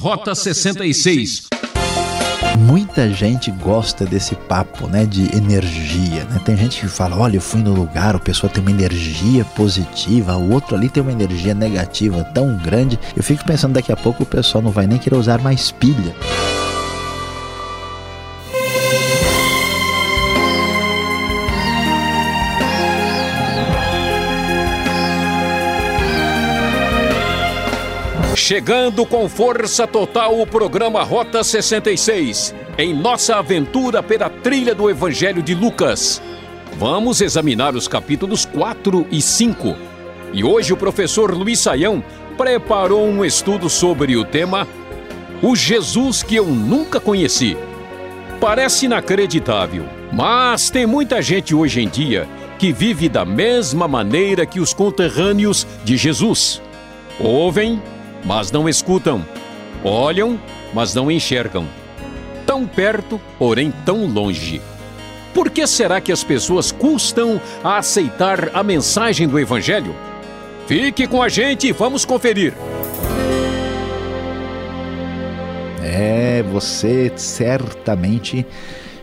Rota 66. Muita gente gosta desse papo, né, de energia, né? Tem gente que fala, olha, eu fui no lugar, o pessoal tem uma energia positiva, o outro ali tem uma energia negativa tão grande. Eu fico pensando daqui a pouco o pessoal não vai nem querer usar mais pilha. Chegando com força total o programa Rota 66, em nossa aventura pela trilha do Evangelho de Lucas. Vamos examinar os capítulos 4 e 5. E hoje o professor Luiz Saião preparou um estudo sobre o tema O Jesus que eu nunca conheci. Parece inacreditável, mas tem muita gente hoje em dia que vive da mesma maneira que os conterrâneos de Jesus. Ouvem mas não escutam. Olham, mas não enxergam. Tão perto, porém tão longe. Por que será que as pessoas custam a aceitar a mensagem do Evangelho? Fique com a gente e vamos conferir. É, você certamente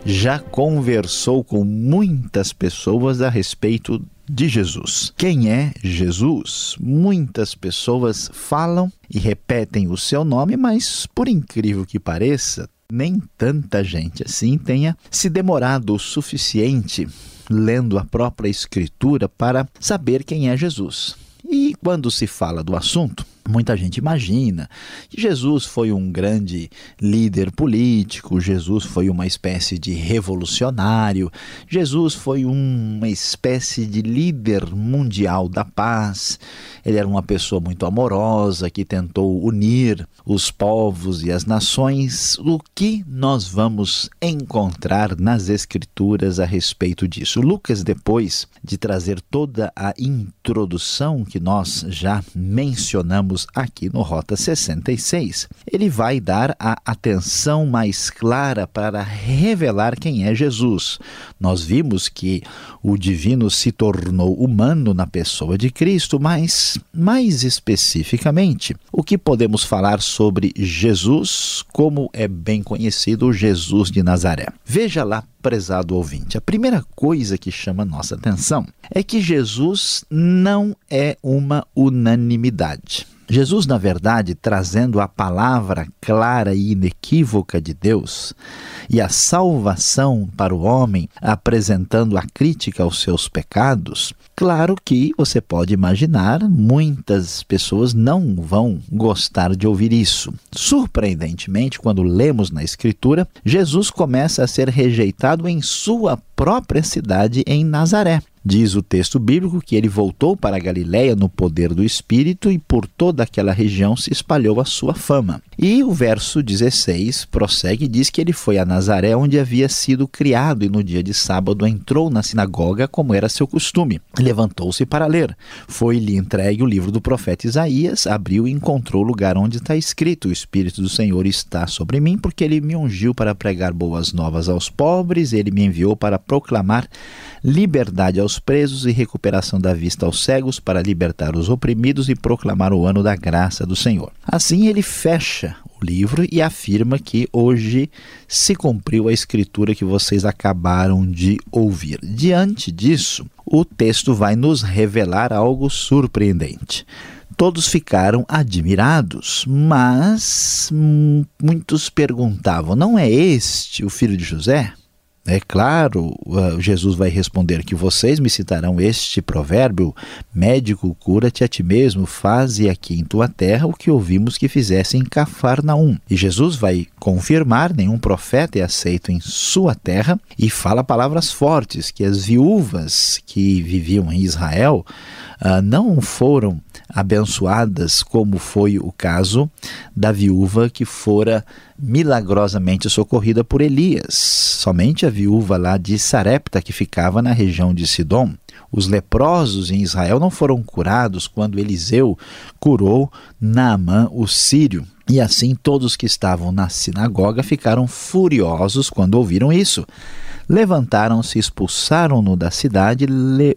já conversou com muitas pessoas a respeito de Jesus. Quem é Jesus? Muitas pessoas falam e repetem o seu nome, mas por incrível que pareça, nem tanta gente assim tenha se demorado o suficiente lendo a própria Escritura para saber quem é Jesus. E quando se fala do assunto, Muita gente imagina que Jesus foi um grande líder político, Jesus foi uma espécie de revolucionário, Jesus foi uma espécie de líder mundial da paz. Ele era uma pessoa muito amorosa que tentou unir os povos e as nações. O que nós vamos encontrar nas Escrituras a respeito disso? Lucas, depois de trazer toda a introdução que nós já mencionamos, aqui no Rota 66. Ele vai dar a atenção mais clara para revelar quem é Jesus. Nós vimos que o divino se tornou humano na pessoa de Cristo, mas mais especificamente, o que podemos falar sobre Jesus, como é bem conhecido Jesus de Nazaré? Veja lá prezado ouvinte, a primeira coisa que chama nossa atenção é que Jesus não é uma unanimidade. Jesus, na verdade, trazendo a palavra clara e inequívoca de Deus e a salvação para o homem, apresentando a crítica aos seus pecados, claro que você pode imaginar, muitas pessoas não vão gostar de ouvir isso. Surpreendentemente, quando lemos na Escritura, Jesus começa a ser rejeitado em sua própria cidade, em Nazaré. Diz o texto bíblico que ele voltou para Galiléia no poder do Espírito e por toda aquela região se espalhou a sua fama. E o verso 16 prossegue e diz que ele foi a Nazaré, onde havia sido criado, e no dia de sábado entrou na sinagoga, como era seu costume. Levantou-se para ler. Foi-lhe entregue o livro do profeta Isaías, abriu e encontrou o lugar onde está escrito: O Espírito do Senhor está sobre mim, porque ele me ungiu para pregar boas novas aos pobres, ele me enviou para proclamar liberdade aos presos e recuperação da vista aos cegos, para libertar os oprimidos e proclamar o ano da graça do Senhor. Assim ele fecha o livro e afirma que hoje se cumpriu a escritura que vocês acabaram de ouvir. Diante disso, o texto vai nos revelar algo surpreendente. Todos ficaram admirados, mas muitos perguntavam: não é este o filho de José? É claro, Jesus vai responder que vocês me citarão este provérbio: médico, cura-te a ti mesmo, faze aqui em tua terra o que ouvimos que fizesse em Cafarnaum. E Jesus vai confirmar: nenhum profeta é aceito em sua terra, e fala palavras fortes que as viúvas que viviam em Israel uh, não foram abençoadas, como foi o caso da viúva que fora milagrosamente socorrida por Elias. Somente a viúva lá de Sarepta, que ficava na região de Sidom. Os leprosos em Israel não foram curados quando Eliseu curou Naamã, o sírio. E assim todos que estavam na sinagoga ficaram furiosos quando ouviram isso. Levantaram-se, expulsaram-no da cidade,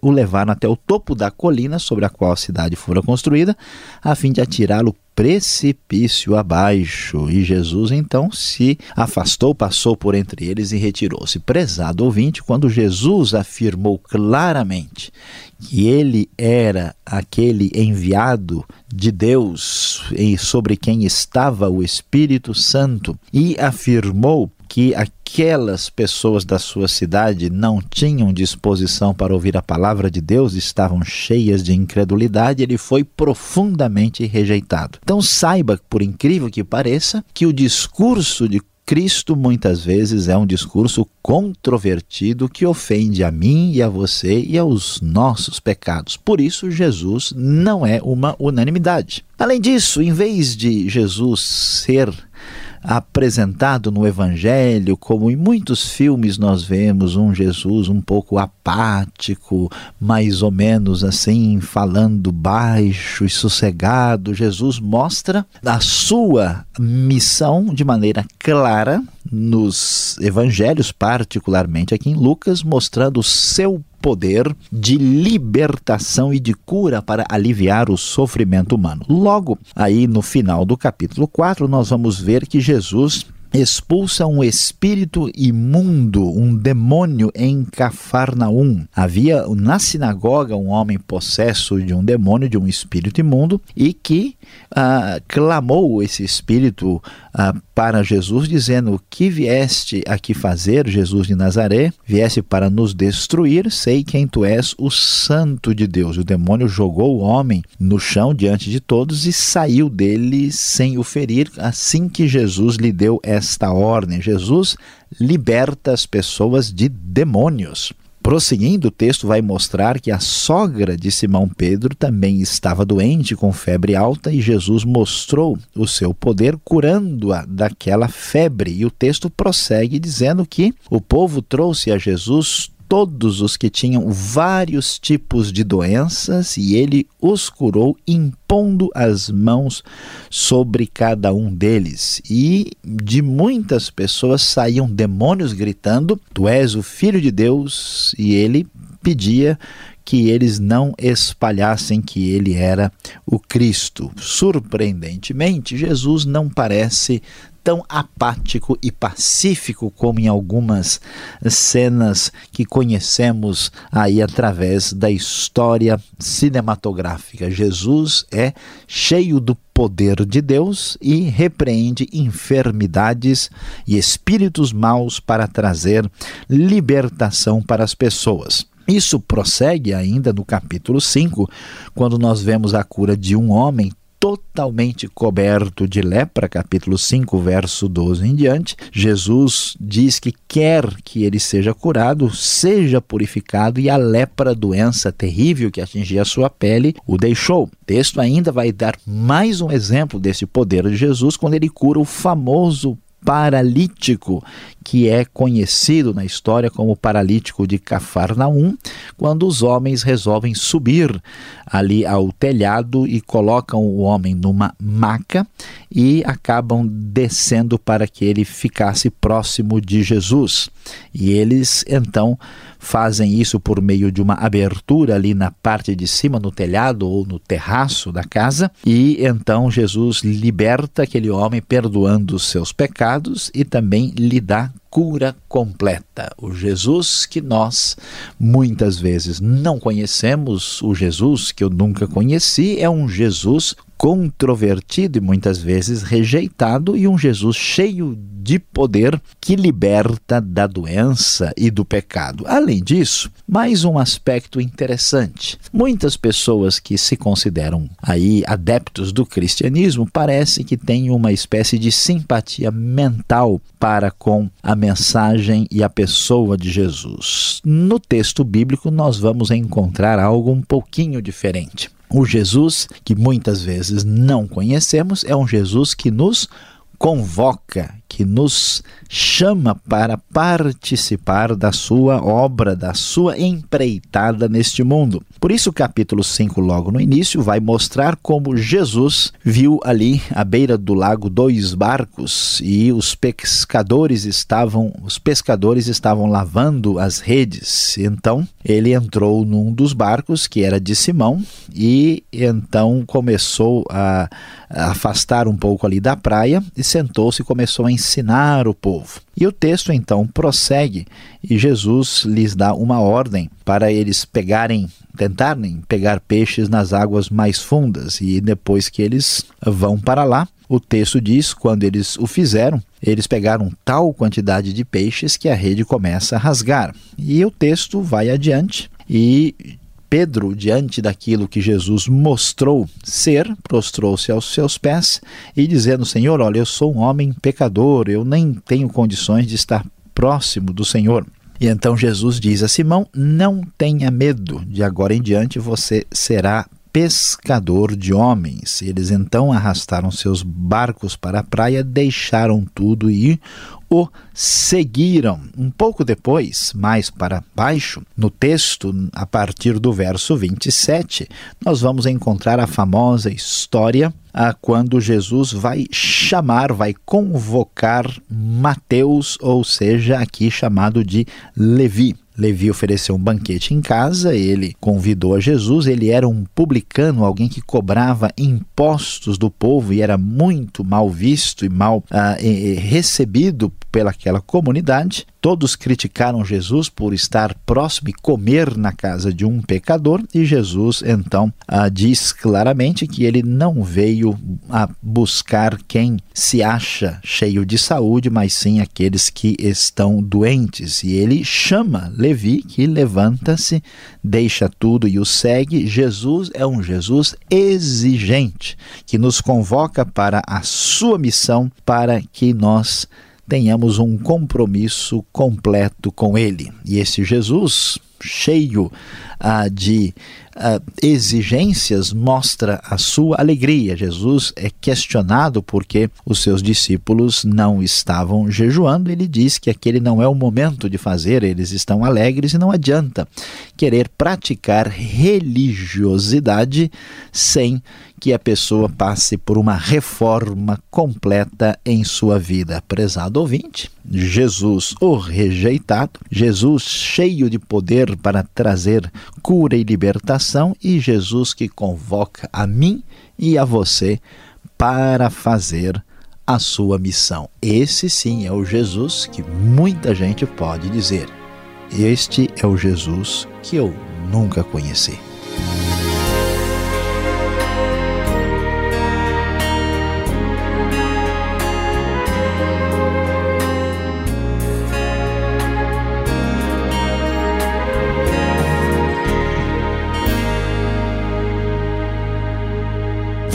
o levaram até o topo da colina sobre a qual a cidade fora construída, a fim de atirá-lo precipício abaixo. E Jesus então se afastou, passou por entre eles e retirou-se. Prezado ouvinte, quando Jesus afirmou claramente que ele era aquele enviado de Deus e sobre quem estava o Espírito Santo e afirmou que aquelas pessoas da sua cidade não tinham disposição para ouvir a palavra de Deus, estavam cheias de incredulidade, ele foi profundamente rejeitado. Então saiba, por incrível que pareça, que o discurso de Cristo muitas vezes é um discurso controvertido que ofende a mim e a você e aos nossos pecados. Por isso, Jesus não é uma unanimidade. Além disso, em vez de Jesus ser apresentado no Evangelho, como em muitos filmes nós vemos um Jesus um pouco apático, mais ou menos assim, falando baixo e sossegado. Jesus mostra a sua missão de maneira clara nos evangelhos, particularmente aqui em Lucas, mostrando o seu poder de libertação e de cura para aliviar o sofrimento humano. Logo, aí no final do capítulo 4, nós vamos ver que Jesus expulsa um espírito imundo, um demônio em Cafarnaum. Havia na sinagoga um homem possesso de um demônio, de um espírito imundo, e que ah, clamou esse espírito ah, para Jesus, dizendo: Que vieste aqui fazer, Jesus de Nazaré? Vieste para nos destruir, sei quem tu és, o Santo de Deus. O demônio jogou o homem no chão diante de todos e saiu dele sem o ferir, assim que Jesus lhe deu esta ordem. Jesus liberta as pessoas de demônios. Prosseguindo, o texto vai mostrar que a sogra de Simão Pedro também estava doente com febre alta e Jesus mostrou o seu poder curando-a daquela febre. E o texto prossegue dizendo que o povo trouxe a Jesus todos os que tinham vários tipos de doenças e ele os curou, impondo as mãos sobre cada um deles. E de muitas pessoas saíam demônios gritando: Tu és o filho de Deus, e ele pedia que eles não espalhassem que ele era o Cristo. Surpreendentemente, Jesus não parece tão apático e pacífico como em algumas cenas que conhecemos aí através da história cinematográfica. Jesus é cheio do poder de Deus e repreende enfermidades e espíritos maus para trazer libertação para as pessoas. Isso prossegue ainda no capítulo 5, quando nós vemos a cura de um homem totalmente coberto de lepra, capítulo 5, verso 12 em diante. Jesus diz que quer que ele seja curado, seja purificado, e a lepra, doença terrível que atingia a sua pele, o deixou. O texto ainda vai dar mais um exemplo desse poder de Jesus quando ele cura o famoso paralítico, que é conhecido na história como paralítico de Cafarnaum, quando os homens resolvem subir ali ao telhado e colocam o homem numa maca e acabam descendo para que ele ficasse próximo de Jesus. E eles então fazem isso por meio de uma abertura ali na parte de cima, no telhado ou no terraço da casa, e então Jesus liberta aquele homem, perdoando os seus pecados e também lhe dá cura completa. O Jesus que nós muitas vezes não conhecemos, o Jesus que eu nunca conheci, é um Jesus controvertido e muitas vezes rejeitado, e um Jesus cheio de poder que liberta da doença e do pecado. Além disso, mais um aspecto interessante. Muitas pessoas que se consideram aí adeptos do cristianismo parece que têm uma espécie de simpatia mental para com a mensagem e a pessoa de Jesus. No texto bíblico nós vamos encontrar algo um pouquinho diferente. O Jesus que muitas vezes não conhecemos é um Jesus que nos convoca, que nos chama para participar da sua obra, da sua empreitada neste mundo. Por isso, o capítulo 5, logo no início, vai mostrar como Jesus viu ali à beira do lago dois barcos e os pescadores estavam, os pescadores estavam lavando as redes. Então, ele entrou num dos barcos que era de Simão e então começou a afastar um pouco ali da praia e sentou-se e começou a ensinar o povo. E o texto então prossegue e Jesus lhes dá uma ordem para eles pegarem, tentarem pegar peixes nas águas mais fundas e depois que eles vão para lá, o texto diz: quando eles o fizeram, eles pegaram tal quantidade de peixes que a rede começa a rasgar. E o texto vai adiante e Pedro, diante daquilo que Jesus mostrou ser, prostrou-se aos seus pés e dizendo: Senhor, olha, eu sou um homem pecador, eu nem tenho condições de estar próximo do Senhor. E então Jesus diz a Simão: Não tenha medo, de agora em diante você será pescador de homens. Eles então arrastaram seus barcos para a praia, deixaram tudo e o seguiram. Um pouco depois, mais para baixo, no texto, a partir do verso 27, nós vamos encontrar a famosa história a quando Jesus vai chamar, vai convocar Mateus, ou seja, aqui chamado de Levi. Levi ofereceu um banquete em casa, ele convidou a Jesus, ele era um publicano, alguém que cobrava impostos do povo e era muito mal visto e mal ah, recebido pelaquela comunidade. Todos criticaram Jesus por estar próximo e comer na casa de um pecador, e Jesus então ah, diz claramente que ele não veio a buscar quem se acha cheio de saúde, mas sim aqueles que estão doentes. E ele chama Levi, que levanta-se, deixa tudo e o segue. Jesus é um Jesus exigente, que nos convoca para a sua missão, para que nós tenhamos um compromisso completo com Ele. E esse Jesus, cheio ah, de ah, exigências, mostra a sua alegria. Jesus é questionado porque os seus discípulos não estavam jejuando. Ele diz que aquele não é o momento de fazer, eles estão alegres e não adianta querer praticar religiosidade sem que a pessoa passe por uma reforma completa em sua vida. Prezado ouvinte, Jesus o rejeitado, Jesus cheio de poder para trazer cura e libertação e Jesus que convoca a mim e a você para fazer a sua missão. Esse sim é o Jesus que muita gente pode dizer. Este é o Jesus que eu nunca conheci.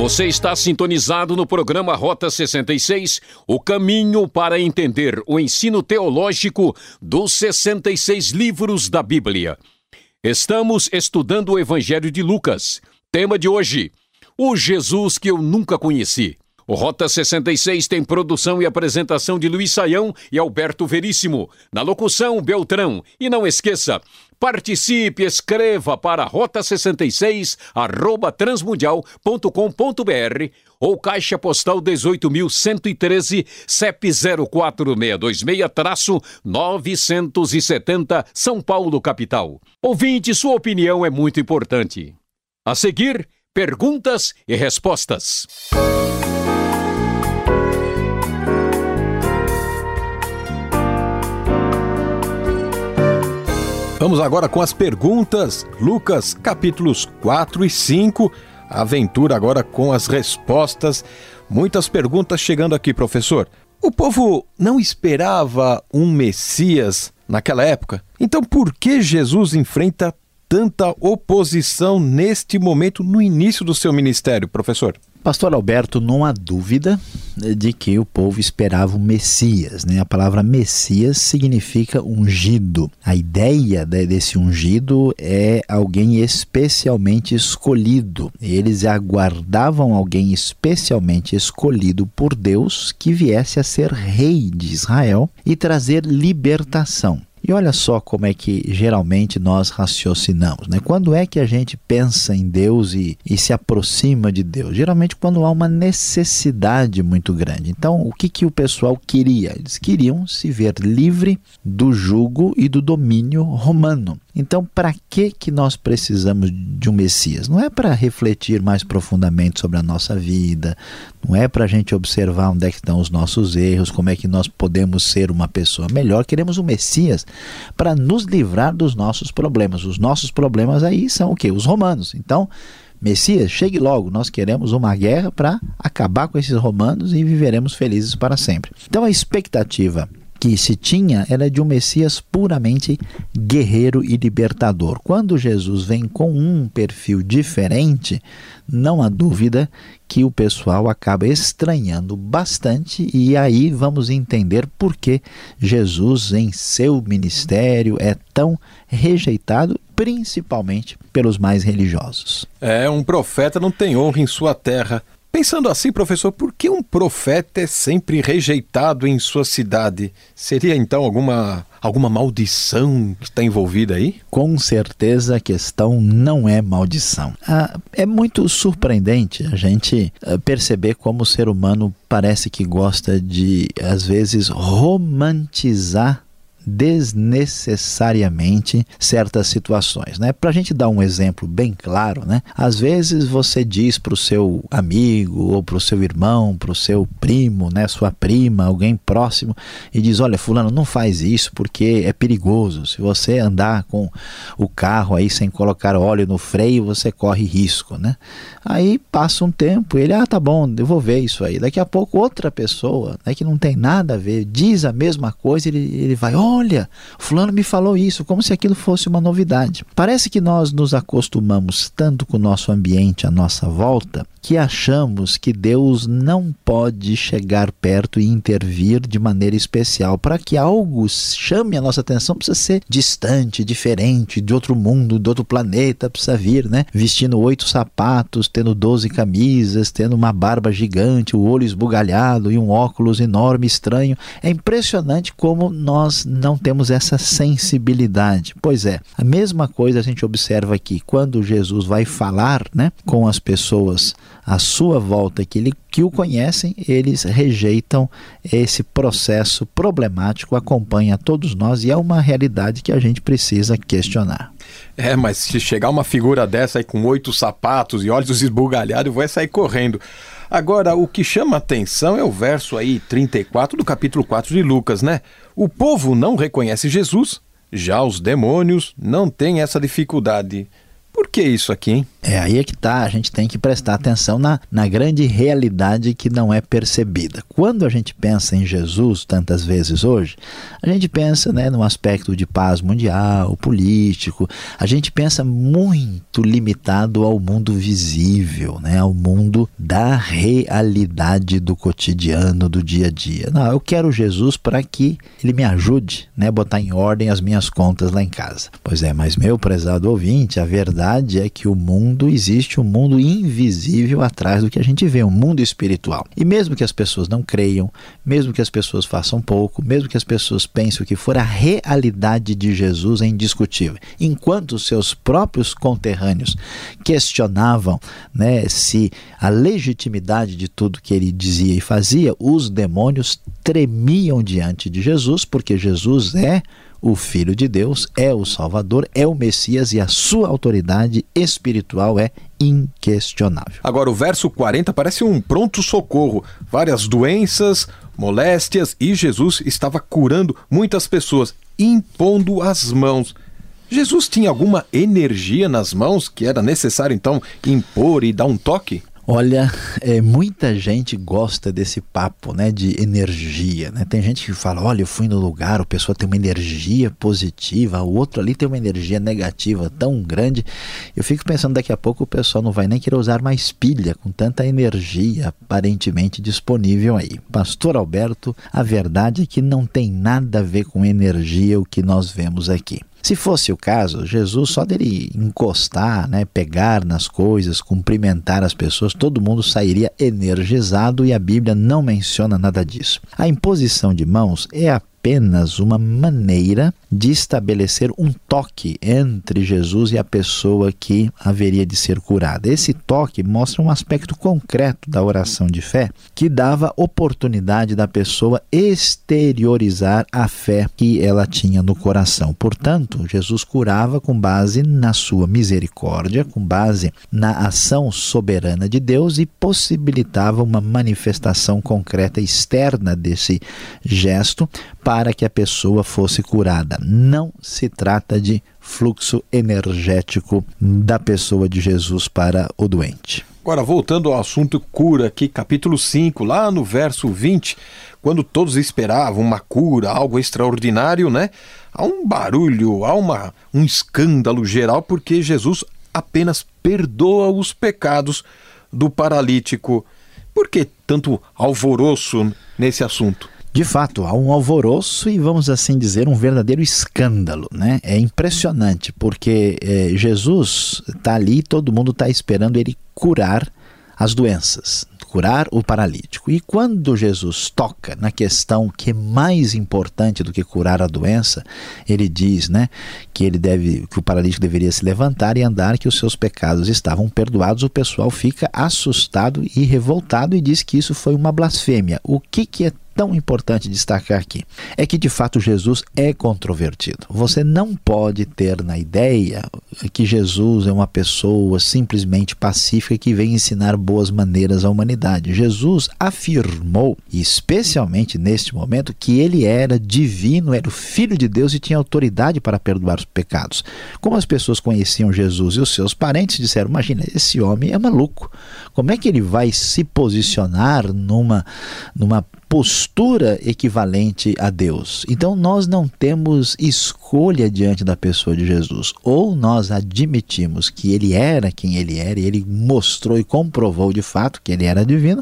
Você está sintonizado no programa Rota 66, o caminho para entender o ensino teológico dos 66 livros da Bíblia. Estamos estudando o Evangelho de Lucas. Tema de hoje: O Jesus que eu nunca conheci. O Rota 66 tem produção e apresentação de Luiz Saião e Alberto Veríssimo. Na locução, Beltrão. E não esqueça, participe, escreva para rota66 arroba transmundial.com.br ou caixa postal 18.113 CEP 04626-970 São Paulo, capital. Ouvinte, sua opinião é muito importante. A seguir, perguntas e respostas. Vamos agora com as perguntas. Lucas, capítulos 4 e 5. Aventura agora com as respostas. Muitas perguntas chegando aqui, professor. O povo não esperava um Messias naquela época? Então por que Jesus enfrenta tanta oposição neste momento, no início do seu ministério, professor? Pastor Alberto, não há dúvida de que o povo esperava o Messias. Né? A palavra Messias significa ungido. A ideia desse ungido é alguém especialmente escolhido. Eles aguardavam alguém especialmente escolhido por Deus que viesse a ser rei de Israel e trazer libertação. E olha só como é que geralmente nós raciocinamos. Né? Quando é que a gente pensa em Deus e, e se aproxima de Deus? Geralmente quando há uma necessidade muito grande. Então, o que, que o pessoal queria? Eles queriam se ver livre do jugo e do domínio romano. Então, para que que nós precisamos de um Messias? Não é para refletir mais profundamente sobre a nossa vida, não é para a gente observar onde é que estão os nossos erros, como é que nós podemos ser uma pessoa melhor. Queremos um Messias para nos livrar dos nossos problemas. Os nossos problemas aí são o quê? Os romanos. Então, Messias, chegue logo, nós queremos uma guerra para acabar com esses romanos e viveremos felizes para sempre. Então, a expectativa que se tinha era de um Messias puramente guerreiro e libertador. Quando Jesus vem com um perfil diferente, não há dúvida que o pessoal acaba estranhando bastante e aí vamos entender por que Jesus em seu ministério é tão rejeitado, principalmente pelos mais religiosos. É, um profeta não tem honra em sua terra. Pensando assim, professor, por que um profeta é sempre rejeitado em sua cidade? Seria então alguma, alguma maldição que está envolvida aí? Com certeza a questão não é maldição. Ah, é muito surpreendente a gente ah, perceber como o ser humano parece que gosta de, às vezes, romantizar desnecessariamente certas situações. Né? Para a gente dar um exemplo bem claro, né? às vezes você diz para o seu amigo, ou para o seu irmão, para o seu primo, né? sua prima, alguém próximo, e diz: Olha, Fulano, não faz isso porque é perigoso. Se você andar com o carro aí sem colocar óleo no freio, você corre risco. Né? Aí passa um tempo, ele, ah, tá bom, eu vou ver isso aí. Daqui a pouco, outra pessoa né, que não tem nada a ver diz a mesma coisa, ele, ele vai: Oh, Olha, Fulano me falou isso, como se aquilo fosse uma novidade. Parece que nós nos acostumamos tanto com o nosso ambiente à nossa volta que achamos que Deus não pode chegar perto e intervir de maneira especial. Para que algo chame a nossa atenção, precisa ser distante, diferente, de outro mundo, de outro planeta, precisa vir, né? Vestindo oito sapatos, tendo doze camisas, tendo uma barba gigante, o olho esbugalhado e um óculos enorme, estranho. É impressionante como nós não temos essa sensibilidade. Pois é, a mesma coisa a gente observa aqui. Quando Jesus vai falar né, com as pessoas à sua volta que, ele, que o conhecem, eles rejeitam esse processo problemático, acompanha todos nós e é uma realidade que a gente precisa questionar. É, mas se chegar uma figura dessa aí com oito sapatos e olhos esbugalhados, vai sair correndo. Agora, o que chama atenção é o verso aí 34 do capítulo 4 de Lucas, né? O povo não reconhece Jesus, já os demônios não têm essa dificuldade. Que isso aqui, hein? É aí é que tá, a gente tem que prestar atenção na, na grande realidade que não é percebida. Quando a gente pensa em Jesus tantas vezes hoje, a gente pensa né, no aspecto de paz mundial, político, a gente pensa muito limitado ao mundo visível, né, ao mundo da realidade do cotidiano, do dia a dia. Não, eu quero Jesus para que ele me ajude né, botar em ordem as minhas contas lá em casa. Pois é, mas meu prezado ouvinte, a verdade verdade é que o mundo existe um mundo invisível atrás do que a gente vê, um mundo espiritual. E mesmo que as pessoas não creiam, mesmo que as pessoas façam pouco, mesmo que as pessoas pensem o que for, a realidade de Jesus é indiscutível. Enquanto seus próprios conterrâneos questionavam né, se a legitimidade de tudo que ele dizia e fazia, os demônios tremiam diante de Jesus, porque Jesus é o Filho de Deus, é o Salvador, é o Messias e a sua autoridade espiritual é inquestionável. Agora, o verso 40 parece um pronto-socorro. Várias doenças, moléstias e Jesus estava curando muitas pessoas, impondo as mãos. Jesus tinha alguma energia nas mãos que era necessário então impor e dar um toque? Olha, é, muita gente gosta desse papo, né, de energia, né? Tem gente que fala, olha, eu fui no lugar, o pessoa tem uma energia positiva, o outro ali tem uma energia negativa tão grande. Eu fico pensando daqui a pouco o pessoal não vai nem querer usar mais pilha com tanta energia aparentemente disponível aí. Pastor Alberto, a verdade é que não tem nada a ver com energia o que nós vemos aqui. Se fosse o caso, Jesus só dele encostar, né, pegar nas coisas, cumprimentar as pessoas, todo mundo sairia energizado e a Bíblia não menciona nada disso. A imposição de mãos é a apenas uma maneira de estabelecer um toque entre Jesus e a pessoa que haveria de ser curada. Esse toque mostra um aspecto concreto da oração de fé que dava oportunidade da pessoa exteriorizar a fé que ela tinha no coração. Portanto, Jesus curava com base na sua misericórdia, com base na ação soberana de Deus e possibilitava uma manifestação concreta externa desse gesto para que a pessoa fosse curada. Não se trata de fluxo energético da pessoa de Jesus para o doente. Agora, voltando ao assunto cura, aqui, capítulo 5, lá no verso 20, quando todos esperavam uma cura, algo extraordinário, né? Há um barulho, há uma, um escândalo geral, porque Jesus apenas perdoa os pecados do paralítico. Por que tanto alvoroço nesse assunto? De fato, há um alvoroço e, vamos assim dizer, um verdadeiro escândalo. Né? É impressionante, porque é, Jesus está ali, todo mundo está esperando ele curar as doenças, curar o paralítico. E quando Jesus toca na questão que é mais importante do que curar a doença, ele diz, né, que ele deve que o paralítico deveria se levantar e andar, que os seus pecados estavam perdoados. O pessoal fica assustado e revoltado e diz que isso foi uma blasfêmia. O que que é tão importante destacar aqui é que de fato Jesus é controvertido. Você não pode ter na ideia que Jesus é uma pessoa simplesmente pacífica que vem ensinar boas maneiras à humanidade. Jesus afirmou, especialmente neste momento, que ele era divino, era o filho de Deus e tinha autoridade para perdoar os pecados. Como as pessoas conheciam Jesus e os seus parentes disseram: "Imagina, esse homem é maluco. Como é que ele vai se posicionar numa numa postura equivalente a Deus. Então nós não temos escolha diante da pessoa de Jesus. Ou nós admitimos que ele era quem ele era, e ele mostrou e comprovou de fato que ele era divino,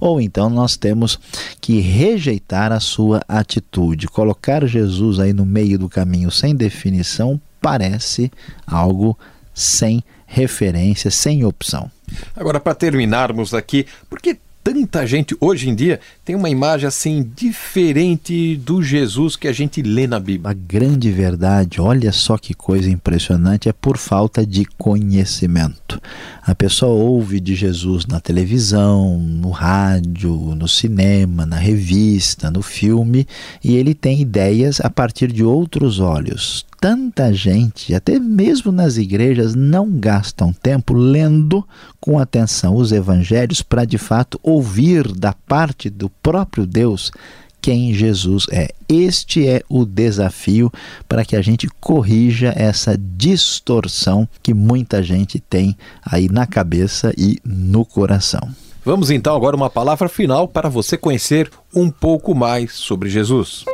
ou então nós temos que rejeitar a sua atitude. Colocar Jesus aí no meio do caminho sem definição parece algo sem referência, sem opção. Agora, para terminarmos aqui, por que tanta gente hoje em dia tem uma imagem assim diferente do Jesus que a gente lê na Bíblia. A grande verdade, olha só que coisa impressionante, é por falta de conhecimento. A pessoa ouve de Jesus na televisão, no rádio, no cinema, na revista, no filme, e ele tem ideias a partir de outros olhos tanta gente, até mesmo nas igrejas, não gastam tempo lendo com atenção os evangelhos para de fato ouvir da parte do próprio Deus quem Jesus é. Este é o desafio para que a gente corrija essa distorção que muita gente tem aí na cabeça e no coração. Vamos então agora uma palavra final para você conhecer um pouco mais sobre Jesus.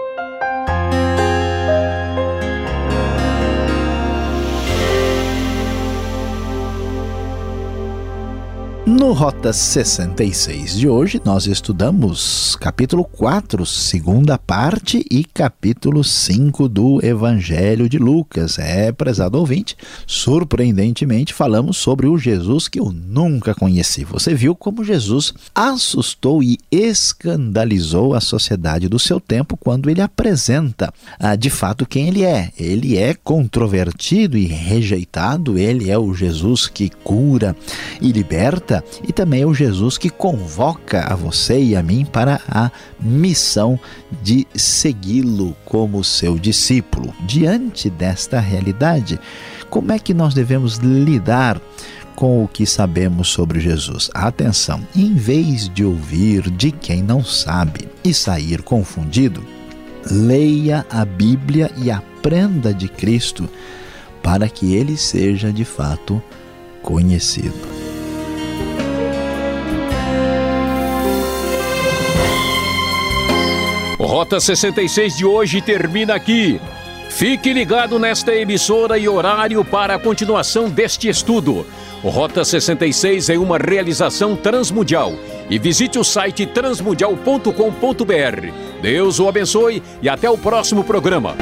No Rota 66 de hoje, nós estudamos capítulo 4, segunda parte, e capítulo 5 do Evangelho de Lucas. É, prezado ouvinte, surpreendentemente falamos sobre o Jesus que eu nunca conheci. Você viu como Jesus assustou e escandalizou a sociedade do seu tempo quando ele apresenta ah, de fato quem ele é. Ele é controvertido e rejeitado, ele é o Jesus que cura e liberta e também é o Jesus que convoca a você e a mim para a missão de segui-lo como seu discípulo. Diante desta realidade, como é que nós devemos lidar com o que sabemos sobre Jesus. Atenção, em vez de ouvir de quem não sabe e sair confundido, leia a Bíblia e aprenda de Cristo para que ele seja de fato conhecido. Rota 66 de hoje termina aqui. Fique ligado nesta emissora e horário para a continuação deste estudo. Rota 66 é uma realização transmundial. E visite o site transmundial.com.br. Deus o abençoe e até o próximo programa.